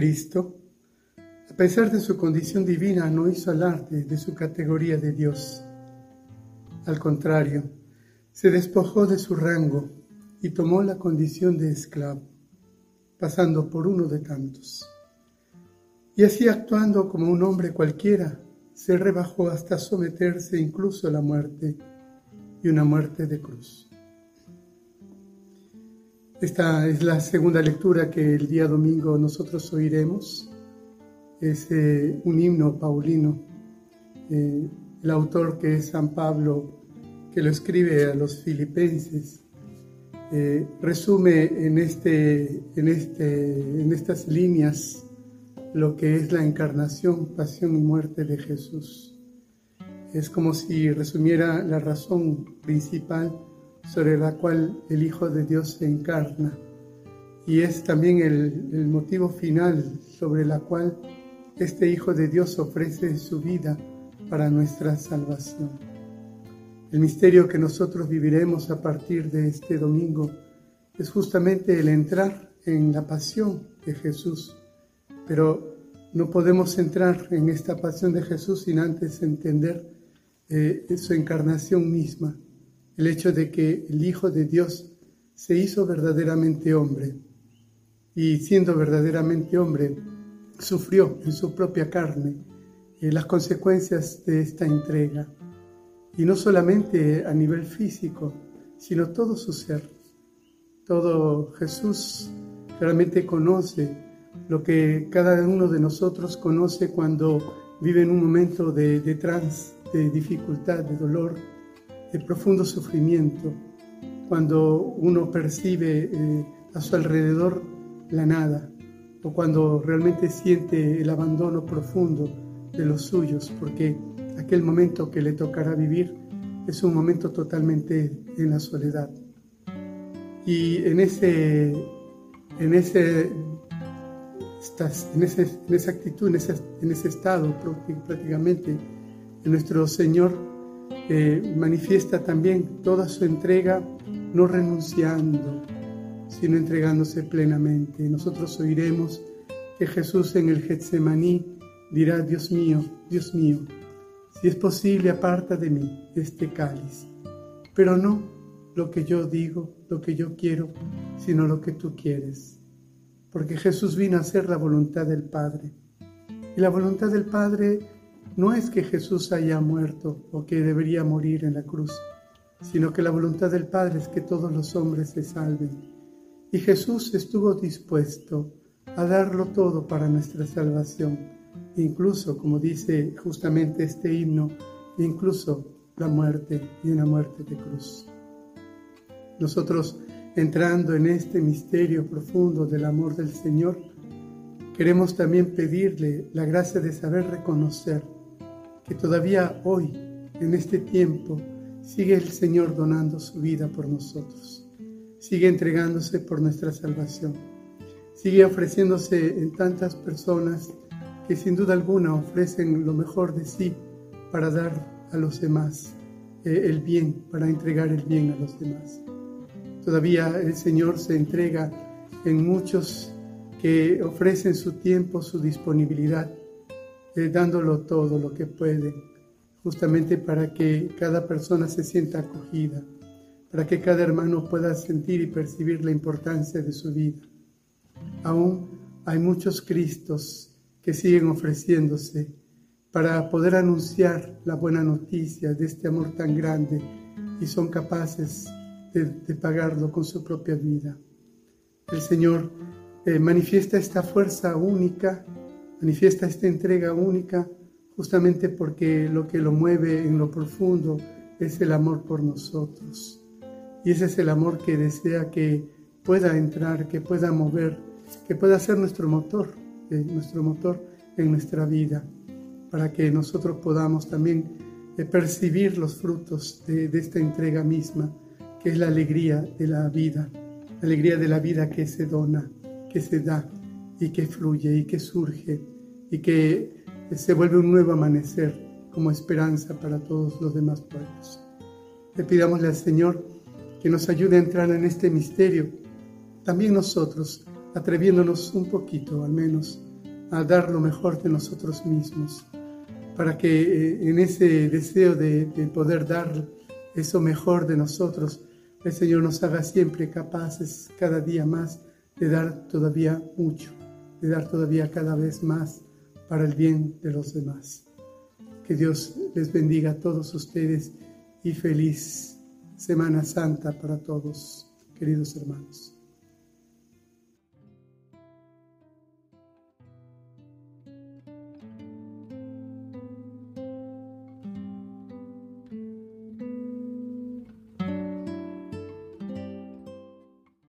Cristo, a pesar de su condición divina, no hizo alarde de su categoría de Dios. Al contrario, se despojó de su rango y tomó la condición de esclavo, pasando por uno de tantos. Y así actuando como un hombre cualquiera, se rebajó hasta someterse incluso a la muerte y una muerte de cruz. Esta es la segunda lectura que el día domingo nosotros oiremos. Es eh, un himno paulino. Eh, el autor que es San Pablo, que lo escribe a los filipenses, eh, resume en, este, en, este, en estas líneas lo que es la encarnación, pasión y muerte de Jesús. Es como si resumiera la razón principal sobre la cual el Hijo de Dios se encarna. Y es también el, motivo final sobre la cual este Hijo de Dios ofrece su vida para nuestra salvación. El misterio que nosotros viviremos a partir de este domingo es justamente el entrar en la pasión de Jesús, pero no podemos entrar en esta pasión de Jesús sin antes entender eh, su encarnación misma el hecho de que el Hijo de Dios se hizo verdaderamente hombre. Y siendo verdaderamente hombre sufrió en su propia carne eh, las consecuencias de esta entrega. Y no solamente a nivel físico sino todo su ser. Todo Jesús realmente conoce lo que cada uno de nosotros conoce cuando vive en un momento de, de trance, de dificultad, de dolor, de profundo sufrimiento, cuando uno percibe eh, a su alrededor la nada, o cuando realmente siente el abandono profundo de los suyos, porque aquel momento que le tocará vivir es un momento totalmente en la soledad. Y en ese, en ese, en, esa actitud, en ese, en ese estado prácticamente, nuestro Señor manifiesta también toda su entrega, no renunciando, sino entregándose plenamente. Nosotros oiremos que Jesús en el Getsemaní dirá, Dios mío, Dios mío, si es posible, aparta de mí este cáliz, pero no lo que yo digo, lo que yo quiero, sino lo que tú quieres. Porque Jesús vino a hacer la voluntad del Padre. Y la voluntad del Padre no es que Jesús haya muerto o que debería morir en la cruz, sino que la voluntad del Padre es que todos los hombres se salven. Y Jesús estuvo dispuesto a darlo todo para nuestra salvación, incluso, como dice justamente este himno, incluso la muerte y una muerte de cruz. Nosotros, entrando en este misterio profundo del amor del Señor, queremos también pedirle la gracia de saber reconocer que todavía hoy, en este tiempo, sigue el Señor donando su vida por nosotros, sigue entregándose por nuestra salvación, sigue ofreciéndose en tantas personas que sin duda alguna ofrecen lo mejor de sí para dar a los demás eh, el bien, para entregar el bien a los demás. Todavía el Señor se entrega en muchos que ofrecen su tiempo, su disponibilidad eh, dándolo todo lo que puede, justamente para que cada persona se sienta acogida, para que cada hermano pueda sentir y percibir la importancia de su vida. Aún hay muchos Cristos que siguen ofreciéndose para poder anunciar la buena noticia de este amor tan grande y son capaces de, pagarlo con su propia vida. El Señor eh, manifiesta esta fuerza única manifiesta esta entrega única justamente porque lo que lo mueve en lo profundo es el amor por nosotros. Y ese es el amor que desea que pueda entrar, que pueda mover, que pueda ser nuestro motor, eh, nuestro motor en nuestra vida, para que nosotros podamos también eh, percibir los frutos de, de esta entrega misma, que es la alegría de la vida, la alegría de la vida que se dona, que se da y que fluye y que surge y que se vuelve un nuevo amanecer como esperanza para todos los demás pueblos. Le pidamosle al Señor que nos ayude a entrar en este misterio, también nosotros, atreviéndonos un poquito al menos a dar lo mejor de nosotros mismos, para que eh, en ese deseo de, poder dar eso mejor de nosotros, el Señor nos haga siempre capaces cada día más de dar todavía mucho, de dar todavía cada vez más para el bien de los demás. Que Dios les bendiga a todos ustedes y feliz Semana Santa para todos, queridos hermanos.